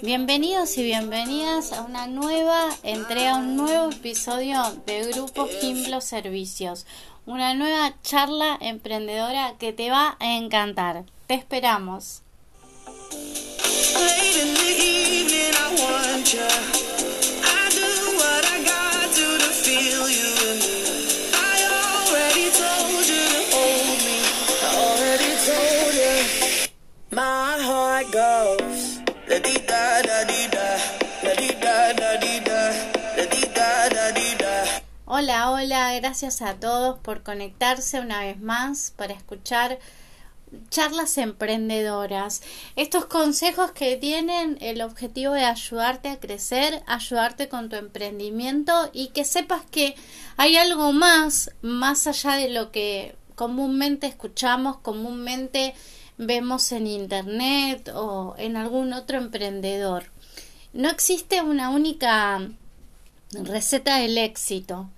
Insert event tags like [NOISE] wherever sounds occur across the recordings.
Bienvenidos y bienvenidas a una nueva entrega, un nuevo episodio de Grupo Gimblo Servicios, una nueva charla emprendedora que te va a encantar. Te esperamos. Hola, hola, gracias a todos por conectarse una vez más para escuchar charlas emprendedoras. Estos consejos que tienen el objetivo de ayudarte a crecer, ayudarte con tu emprendimiento y que sepas que hay algo más, más allá de lo que comúnmente escuchamos, comúnmente vemos en internet o en algún otro emprendedor. No existe una única receta del éxito.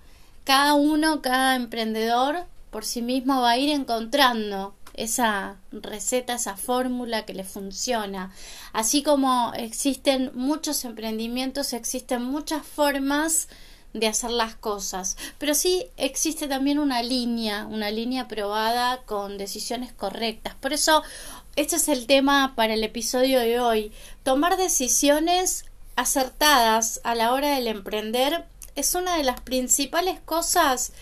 Cada uno, cada emprendedor por sí mismo va a ir encontrando esa receta, esa fórmula que le funciona. Así como existen muchos emprendimientos, existen muchas formas de hacer las cosas. Pero sí existe también una línea, una línea probada con decisiones correctas. Por eso, este es el tema para el episodio de hoy. Tomar decisiones acertadas a la hora del emprender es una de las principales cosas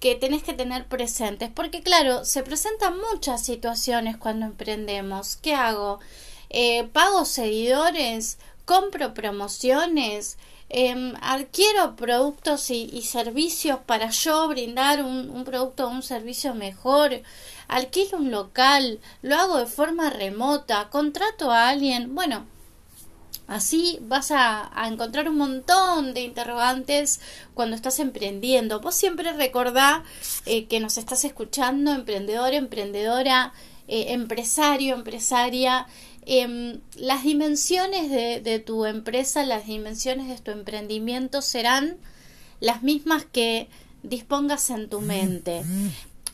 que tenés que tener presentes. Porque claro, se presentan muchas situaciones cuando emprendemos. ¿Qué hago? Eh, ¿Pago seguidores? ¿Compro promociones? Eh, adquiero productos y, servicios para yo brindar un, producto o un servicio mejor, alquilo un local, lo hago de forma remota, contrato a alguien, bueno, Así vas a, encontrar un montón de interrogantes cuando estás emprendiendo. Vos siempre recordá eh, que nos estás escuchando, emprendedor, emprendedora, eh, empresario, empresaria, Em, las dimensiones de, tu empresa, las dimensiones de tu emprendimiento serán las mismas que dispongas en tu mente.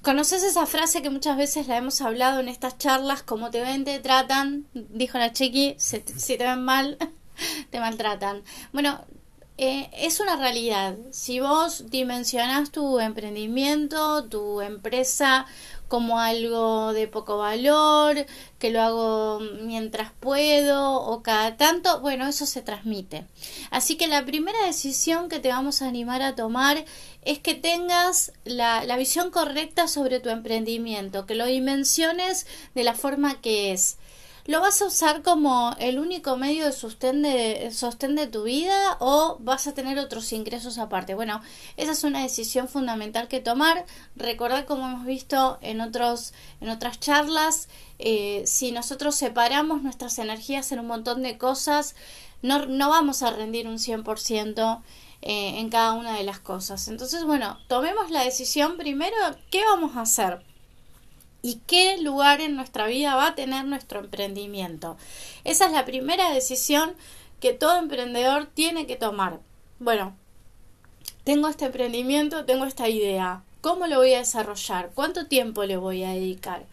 ¿Conoces esa frase que muchas veces la hemos hablado en estas charlas? Como te ven, te tratan, dijo la Chiqui, si, te ven mal, [LAUGHS] te maltratan. Bueno, eh, es una realidad. Si vos dimensionás tu emprendimiento, tu empresa como algo de poco valor, que lo hago mientras puedo o cada tanto, bueno, eso se transmite. Así que la primera decisión que te vamos a animar a tomar es que tengas la, la visión correcta sobre tu emprendimiento, que lo dimensiones de la forma que es. ¿Lo vas a usar como el único medio de sostén de, sostén de tu vida o vas a tener otros ingresos aparte? Bueno, esa es una decisión fundamental que tomar. Recordad como hemos visto en, otros, en otras charlas, eh, si nosotros separamos nuestras energías en un montón de cosas, no, no vamos a rendir un 100%. Eh, en cada una de las cosas. Entonces, bueno, tomemos la decisión primero, ¿qué vamos a hacer? Y qué lugar en nuestra vida va a tener nuestro emprendimiento. Esa es la primera decisión que todo emprendedor tiene que tomar. Bueno, tengo este emprendimiento, tengo esta idea. ¿Cómo lo voy a desarrollar? ¿Cuánto tiempo le voy a dedicar?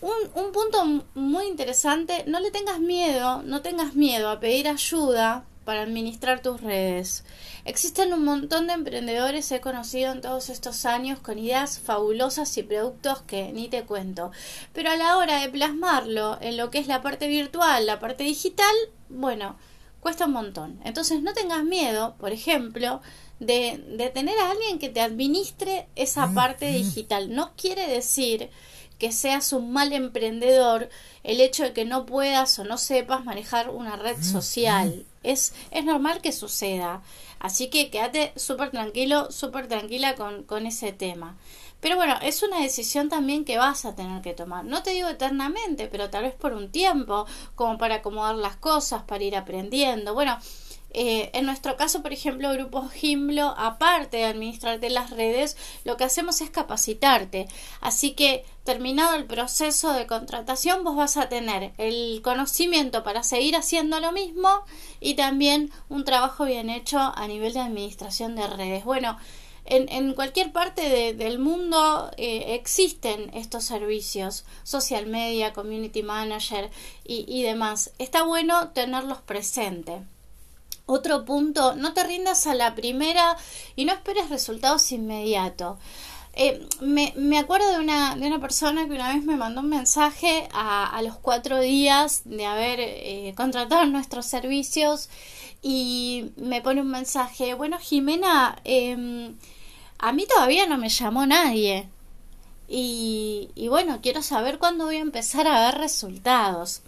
un, un punto muy interesante, no le tengas miedo, no tengas miedo a pedir ayuda para administrar tus redes. Existen un montón de emprendedores, he conocido en todos estos años, con ideas fabulosas y productos que ni te cuento. Pero a la hora de plasmarlo en lo que es la parte virtual, la parte digital, bueno, cuesta un montón. Entonces no tengas miedo, por ejemplo, de, de tener a alguien que te administre esa parte digital. No quiere decir que seas un mal emprendedor el hecho de que no puedas o no sepas manejar una red social. Es, es normal que suceda. Así que quédate súper tranquilo, súper tranquila con, con ese tema. Pero bueno, es una decisión también que vas a tener que tomar. No te digo eternamente, pero tal vez por un tiempo, como para acomodar las cosas, para ir aprendiendo. Bueno, eh, en nuestro caso, por ejemplo, Grupo Gimblo, aparte de administrarte las redes, lo que hacemos es capacitarte. Así que, terminado el proceso de contratación, vos vas a tener el conocimiento para seguir haciendo lo mismo y también un trabajo bien hecho a nivel de administración de redes. Bueno, en, cualquier parte del mundo eh, existen estos servicios, social media, community manager y, y demás. Está bueno tenerlos presentes. Otro punto, no te rindas a la primera y no esperes resultados inmediatos. Eh, me, me, acuerdo de una, de una persona que una vez me mandó un mensaje a, a los cuatro días de haber eh, contratado nuestros servicios y me pone un mensaje, bueno Jimena, eh, a mí todavía no me llamó nadie. Y, y bueno, quiero saber cuándo voy a empezar a ver resultados.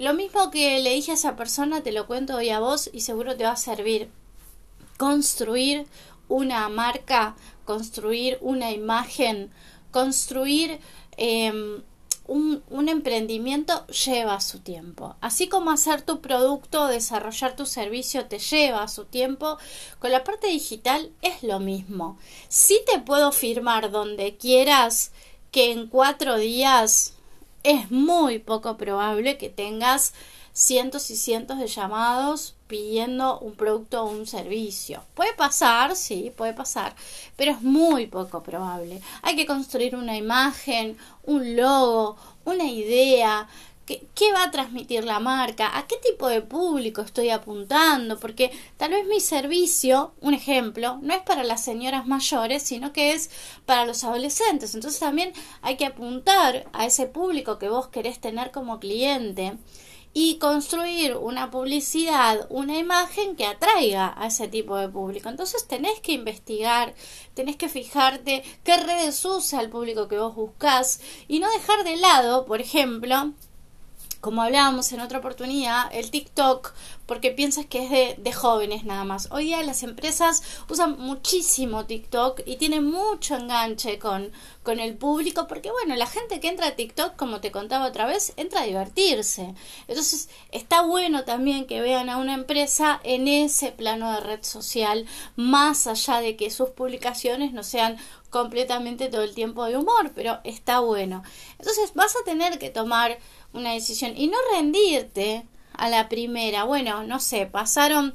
Lo mismo que le dije a esa persona, te lo cuento hoy a vos y seguro te va a servir. Construir una marca, construir una imagen, construir eh, un, emprendimiento lleva su tiempo. Así como hacer tu producto, desarrollar tu servicio te lleva su tiempo, con la parte digital es lo mismo. Si te puedo firmar donde quieras que en cuatro días es muy poco probable que tengas cientos y cientos de llamados pidiendo un producto o un servicio. Puede pasar, sí, puede pasar, pero es muy poco probable. Hay que construir una imagen, un logo, una idea, ¿Qué, va a transmitir la marca? ¿A qué tipo de público estoy apuntando? Porque tal vez mi servicio, un ejemplo, no es para las señoras mayores, sino que es para los adolescentes. Entonces también hay que apuntar a ese público que vos querés tener como cliente y construir una publicidad, una imagen que atraiga a ese tipo de público. Entonces tenés que investigar, tenés que fijarte qué redes usa el público que vos buscás y no dejar de lado, por ejemplo, como hablábamos en otra oportunidad, el TikTok, porque piensas que es de, jóvenes nada más. Hoy día las empresas usan muchísimo TikTok y tienen mucho enganche con, con el público, porque bueno, la gente que entra a TikTok, como te contaba otra vez, entra a divertirse. Entonces, está bueno también que vean a una empresa en ese plano de red social, más allá de que sus publicaciones no sean completamente todo el tiempo de humor, pero está bueno. Entonces, vas a tener que tomar una decisión y no rendirte a la primera. Bueno, no sé, pasaron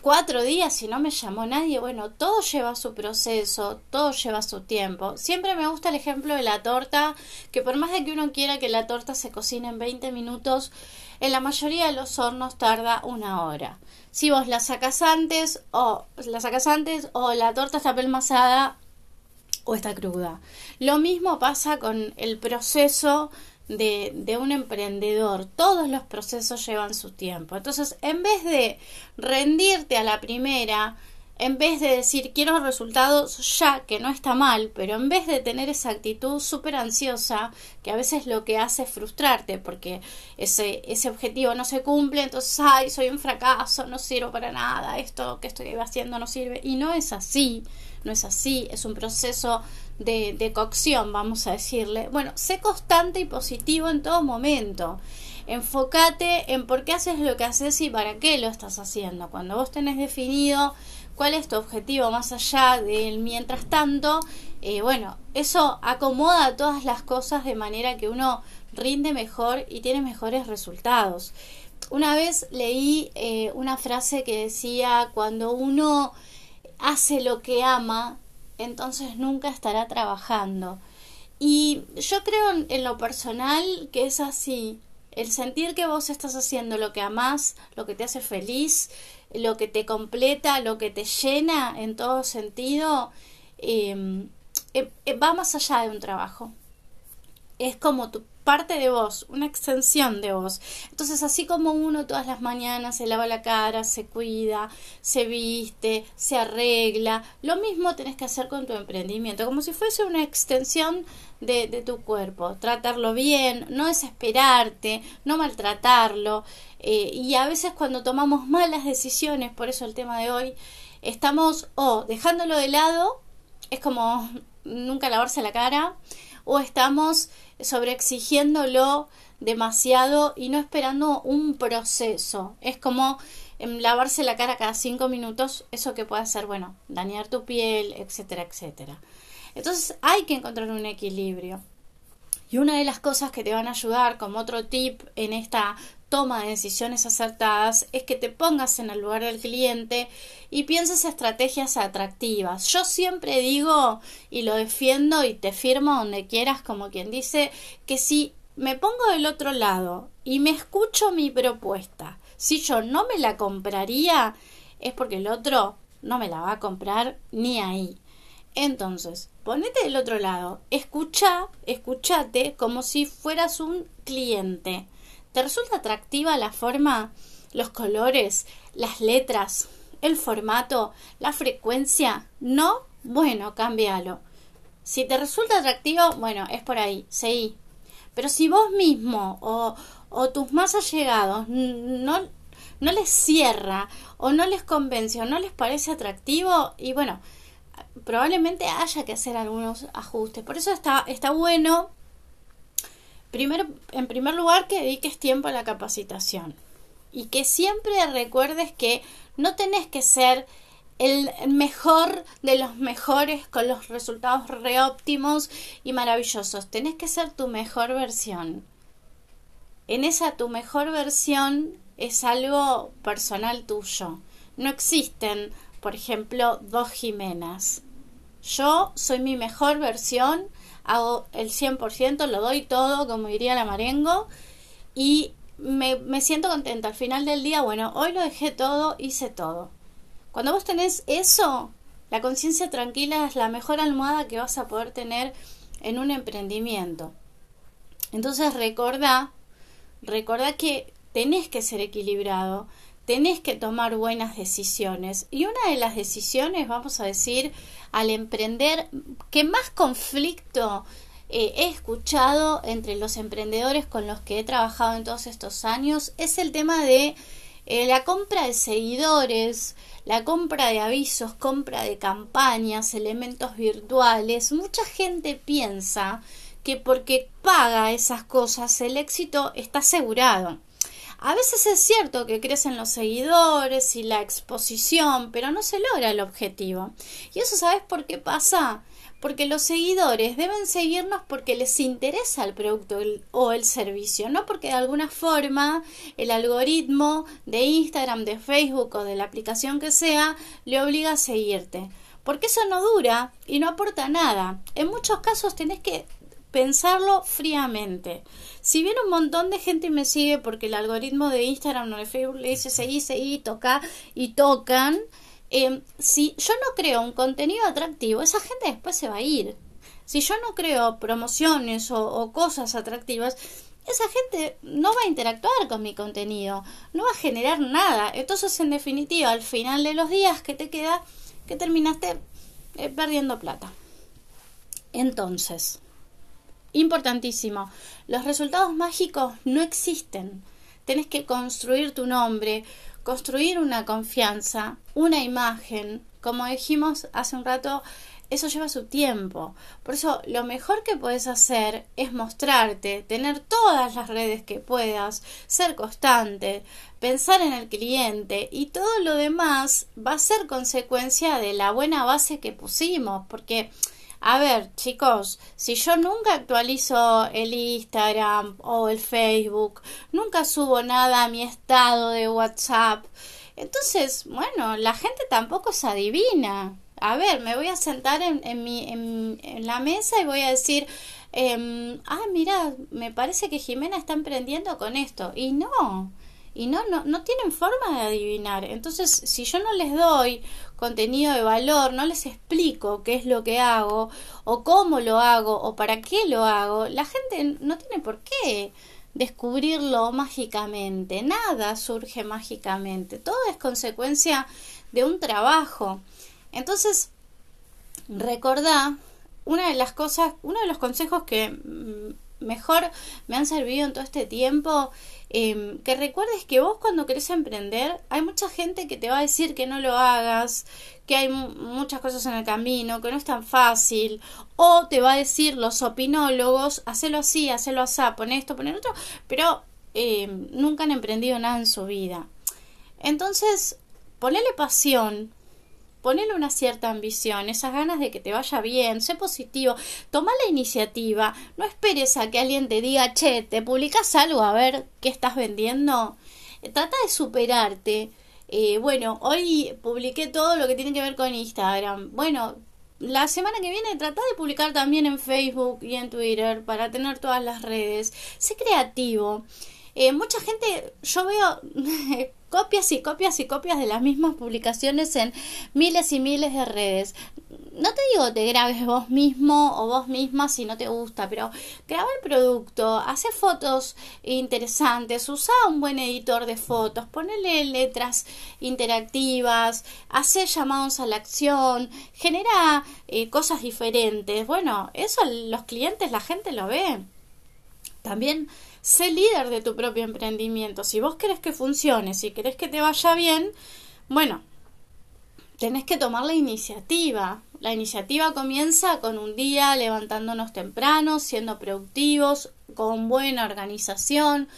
cuatro días y no me llamó nadie. Bueno, todo lleva su proceso, todo lleva su tiempo. Siempre me gusta el ejemplo de la torta, que por más de que uno quiera que la torta se cocine en 20 minutos, en la mayoría de los hornos tarda una hora. Si vos la sacas antes o la sacas antes o la torta está pelmazada o está cruda. Lo mismo pasa con el proceso de, de, un emprendedor. Todos los procesos llevan su tiempo. Entonces, en vez de rendirte a la primera, en vez de decir quiero resultados ya, que no está mal, pero en vez de tener esa actitud súper ansiosa, que a veces lo que hace es frustrarte porque ese, ese objetivo no se cumple, entonces, ay, soy un fracaso, no sirvo para nada, esto que estoy haciendo no sirve. Y no es así, no es así, es un proceso de, de cocción, vamos a decirle. Bueno, sé constante y positivo en todo momento. Enfócate en por qué haces lo que haces y para qué lo estás haciendo. Cuando vos tenés definido cuál es tu objetivo más allá del mientras tanto, eh, bueno, eso acomoda todas las cosas de manera que uno rinde mejor y tiene mejores resultados. Una vez leí eh, una frase que decía, cuando uno hace lo que ama, entonces nunca estará trabajando. Y yo creo en, lo personal que es así. El sentir que vos estás haciendo lo que amás, lo que te hace feliz, lo que te completa, lo que te llena en todo sentido, eh, eh, va más allá de un trabajo. Es como tu parte de vos, una extensión de vos. Entonces, así como uno todas las mañanas se lava la cara, se cuida, se viste, se arregla, lo mismo tenés que hacer con tu emprendimiento, como si fuese una extensión de, de tu cuerpo. Tratarlo bien, no desesperarte, no maltratarlo. Eh, y a veces cuando tomamos malas decisiones, por eso el tema de hoy, estamos o dejándolo de lado, es como nunca lavarse la cara, o estamos sobreexigiéndolo demasiado y no esperando un proceso. Es como em, lavarse la cara cada cinco minutos, eso que puede hacer, bueno, dañar tu piel, etcétera, etcétera. Entonces hay que encontrar un equilibrio. Y una de las cosas que te van a ayudar como otro tip en esta toma de decisiones acertadas es que te pongas en el lugar del cliente y pienses estrategias atractivas. Yo siempre digo y lo defiendo y te firmo donde quieras como quien dice que si me pongo del otro lado y me escucho mi propuesta, si yo no me la compraría es porque el otro no me la va a comprar ni ahí. Entonces, ponete del otro lado, escucha, escúchate como si fueras un cliente ¿Te resulta atractiva la forma, los colores, las letras, el formato, la frecuencia? ¿No? Bueno, cámbialo. Si te resulta atractivo, bueno, es por ahí, seguí. Pero si vos mismo o, o tus más allegados no, no les cierra o no les convence o no les parece atractivo, y bueno, probablemente haya que hacer algunos ajustes. Por eso está, está bueno Primero, en primer lugar, que dediques tiempo a la capacitación y que siempre recuerdes que no tenés que ser el mejor de los mejores con los resultados reóptimos y maravillosos. Tenés que ser tu mejor versión. En esa tu mejor versión es algo personal tuyo. No existen, por ejemplo, dos Jimenas. Yo soy mi mejor versión hago el 100%, lo doy todo, como diría la Marengo, y me, me siento contenta. Al final del día, bueno, hoy lo dejé todo, hice todo. Cuando vos tenés eso, la conciencia tranquila es la mejor almohada que vas a poder tener en un emprendimiento. Entonces recordá, recordá que tenés que ser equilibrado, tenés que tomar buenas decisiones. Y una de las decisiones, vamos a decir, al emprender, que más conflicto eh, he escuchado entre los emprendedores con los que he trabajado en todos estos años, es el tema de eh, la compra de seguidores, la compra de avisos, compra de campañas, elementos virtuales. Mucha gente piensa que porque paga esas cosas el éxito está asegurado. A veces es cierto que crecen los seguidores y la exposición, pero no se logra el objetivo. ¿Y eso sabes por qué pasa? Porque los seguidores deben seguirnos porque les interesa el producto o el servicio, no porque de alguna forma el algoritmo de Instagram, de Facebook o de la aplicación que sea le obliga a seguirte. Porque eso no dura y no aporta nada. En muchos casos tenés que pensarlo fríamente. Si bien un montón de gente me sigue porque el algoritmo de Instagram o de Facebook le dice seguí, seguí, toca y tocan, em, si yo no creo un contenido atractivo, esa gente después se va a ir. Si yo no creo promociones o, cosas atractivas, esa gente no va a interactuar con mi contenido, no va a generar nada. Entonces, en definitiva, al final de los días que te queda, que terminaste eh, perdiendo plata. Entonces, Importantísimo. Los resultados mágicos no existen. Tienes que construir tu nombre, construir una confianza, una imagen. Como dijimos hace un rato, eso lleva su tiempo. Por eso lo mejor que puedes hacer es mostrarte, tener todas las redes que puedas, ser constante, pensar en el cliente y todo lo demás va a ser consecuencia de la buena base que pusimos, porque a ver, chicos, si yo nunca actualizo el Instagram o el Facebook, nunca subo nada a mi estado de WhatsApp, entonces, bueno, la gente tampoco se adivina. A ver, me voy a sentar en, en, mi, en, la mesa y voy a decir, eh, ah, mira, me parece que Jimena está emprendiendo con esto. Y no, y no, no, no tienen forma de adivinar. Entonces, si yo no les doy contenido de valor, no les explico qué es lo que hago, o cómo lo hago, o para qué lo hago, la gente no tiene por qué descubrirlo mágicamente. Nada surge mágicamente. Todo es consecuencia de un trabajo. Entonces, recordá, una de las cosas, uno de los consejos que mm, mejor me han servido en todo este tiempo Em, que recuerdes que vos cuando querés emprender hay mucha gente que te va a decir que no lo hagas, que hay muchas cosas en el camino, que no es tan fácil, o te va a decir los opinólogos, hacelo así, hacelo así, pon esto, pon otro, pero em, nunca han emprendido nada en su vida. Entonces, ponele pasión, ponele una cierta ambición, esas ganas de que te vaya bien, sé positivo, toma la iniciativa, no esperes a que alguien te diga, che, te publicas algo a ver qué estás vendiendo, trata de superarte. Eh, bueno, hoy publiqué todo lo que tiene que ver con Instagram. Bueno, la semana que viene trata de publicar también en Facebook y en Twitter para tener todas las redes. Sé creativo. Eh, mucha gente, yo veo [LAUGHS] copias y copias y copias de las mismas publicaciones en miles y miles de redes. No te digo te grabes vos mismo o vos misma si no te gusta, pero graba el producto, hace fotos interesantes, usa un buen editor de fotos, ponele letras interactivas, hace llamados a la acción, genera eh, cosas diferentes. Bueno, eso los clientes, la gente lo ve. También sé líder de tu propio emprendimiento. Si vos querés que funcione, si querés que te vaya bien, bueno, tenés que tomar la iniciativa. La iniciativa comienza con un día levantándonos temprano, siendo productivos, con buena organización,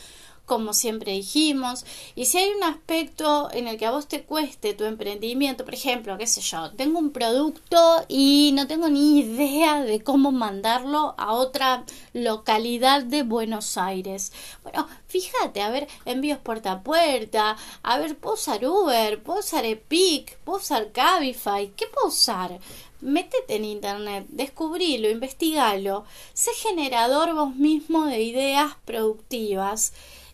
como siempre dijimos. Y si hay un aspecto en el que a vos te cueste tu emprendimiento, por ejemplo, qué sé yo, tengo un producto y no tengo ni idea de cómo mandarlo a otra localidad de Buenos Aires. Bueno, fíjate, a ver, envíos puerta a puerta, a ver, puedo usar Uber, puedo usar Epic, puedo usar Cabify, ¿qué puedo usar? Métete en internet, descubrilo, investigalo, sé generador vos mismo de ideas productivas.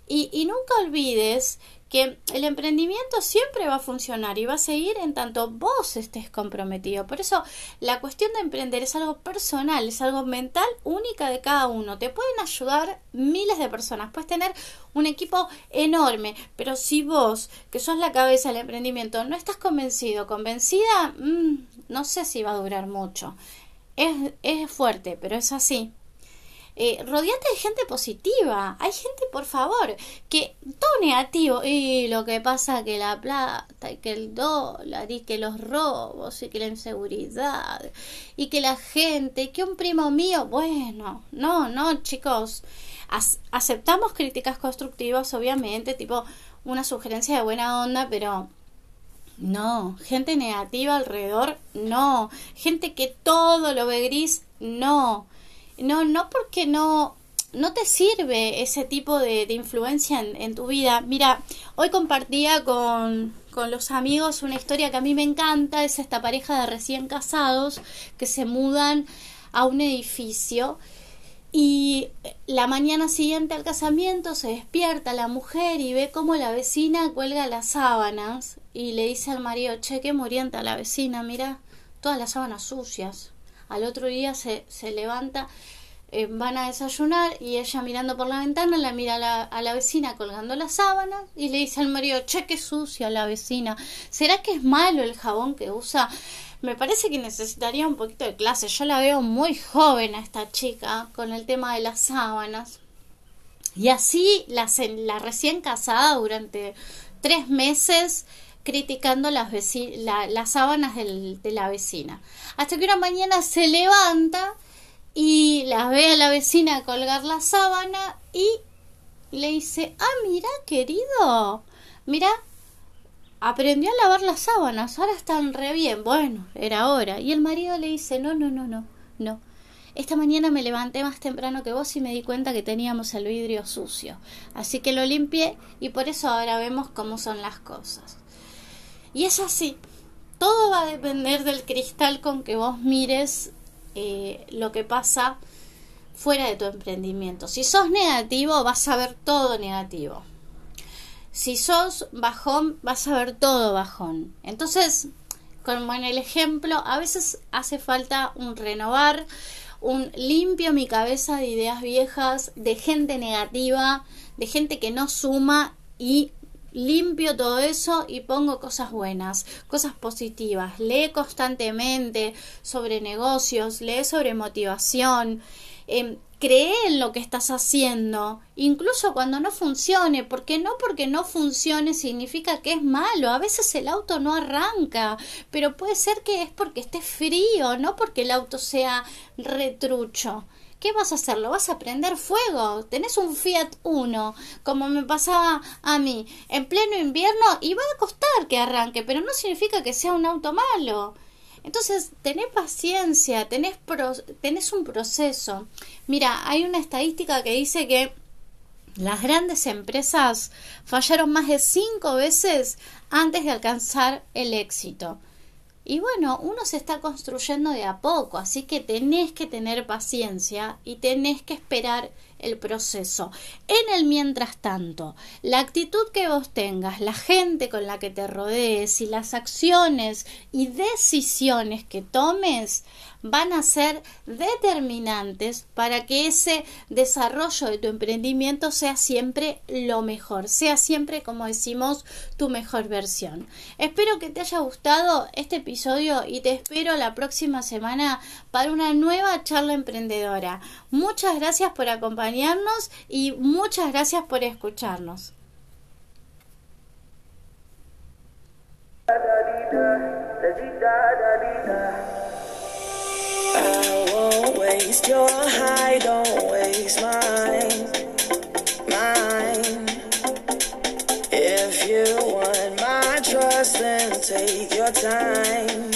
Y, y nunca olvides que el emprendimiento siempre va a funcionar y va a seguir en tanto vos estés comprometido. Por eso la cuestión de emprender es algo personal, es algo mental única de cada uno. Te pueden ayudar miles de personas, puedes tener un equipo enorme, pero si vos, que sos la cabeza del emprendimiento, no estás convencido, convencida, mm, no sé si va a durar mucho. Es, es fuerte, pero es así. Eh, rodeate de gente positiva. Hay gente, por favor, que todo negativo. Y lo que pasa que la plata, y que el dólar, y que los robos, y que la inseguridad, y que la gente, que un primo mío. Bueno, no, no, chicos. aceptamos críticas constructivas, obviamente, tipo una sugerencia de buena onda, pero no, gente negativa alrededor, no, gente que todo lo ve gris, no. No, no porque no, no te sirve ese tipo de, influencia en, tu vida. Mira, hoy compartía con, con los amigos una historia que a mí me encanta, es esta pareja de recién casados que se mudan a un edificio y la mañana siguiente al casamiento se despierta la mujer y ve cómo la vecina cuelga las sábanas y le dice al marido, che, qué murienta la vecina, mira, todas las sábanas sucias. Al otro día se, se levanta, eh, van a desayunar y ella mirando por la ventana la mira a la, vecina colgando las sábanas y le dice al marido, che, qué sucia la vecina. ¿Será que es malo el jabón que usa? Me parece que necesitaría un poquito de clase. Yo la veo muy joven a esta chica con el tema de las sábanas. Y así la, la recién casada durante tres meses criticando las, las sábanas de la vecina. Hasta que una mañana se levanta y la ve a la vecina colgar la sábana y le dice, ah, mira, querido, mira, aprendió a lavar las sábanas, ahora están re bien. Bueno, era hora. Y el marido le dice, no, no, no, no, no. Esta mañana me levanté más temprano que vos y me di cuenta que teníamos el vidrio sucio. Así que lo limpié y por eso ahora vemos cómo son las cosas. Y es así. Todo va a depender del cristal con que vos mires eh, lo que pasa fuera de tu emprendimiento. Si sos negativo, vas a ver todo negativo. Si sos bajón, vas a ver todo bajón. Entonces, como en el ejemplo, a veces hace falta un renovar, un limpio mi cabeza de ideas viejas, de gente negativa, de gente que no suma y limpio todo eso y pongo cosas buenas, cosas positivas. Lee constantemente sobre negocios, lee sobre motivación. Eh, cree en lo que estás haciendo, incluso cuando no funcione, porque no porque no funcione significa que es malo, a veces el auto no arranca, pero puede ser que es porque esté frío, no porque el auto sea retrucho. ¿Qué vas a hacer? ¿Lo vas a prender fuego? Tenés un Fiat Uno, como me pasaba a mí, en pleno invierno y va a costar que arranque, pero no significa que sea un auto malo. Entonces, tenés paciencia, tenés, tenés un proceso. Mira, hay una estadística que dice que las grandes empresas fallaron más de cinco veces antes de alcanzar el éxito. Y bueno, uno se está construyendo de a poco, así que tenés que tener paciencia y tenés que esperar el proceso. En el mientras tanto, la actitud que vos tengas, la gente con la que te rodees y las acciones y decisiones que tomes van a ser determinantes para que ese desarrollo de tu emprendimiento sea siempre lo mejor, sea siempre, como decimos, tu mejor versión. Espero que te haya gustado este episodio y te espero la próxima semana para una nueva charla emprendedora. Muchas gracias por acompañarnos y muchas gracias por escucharnos. If you want my trust, then take your time.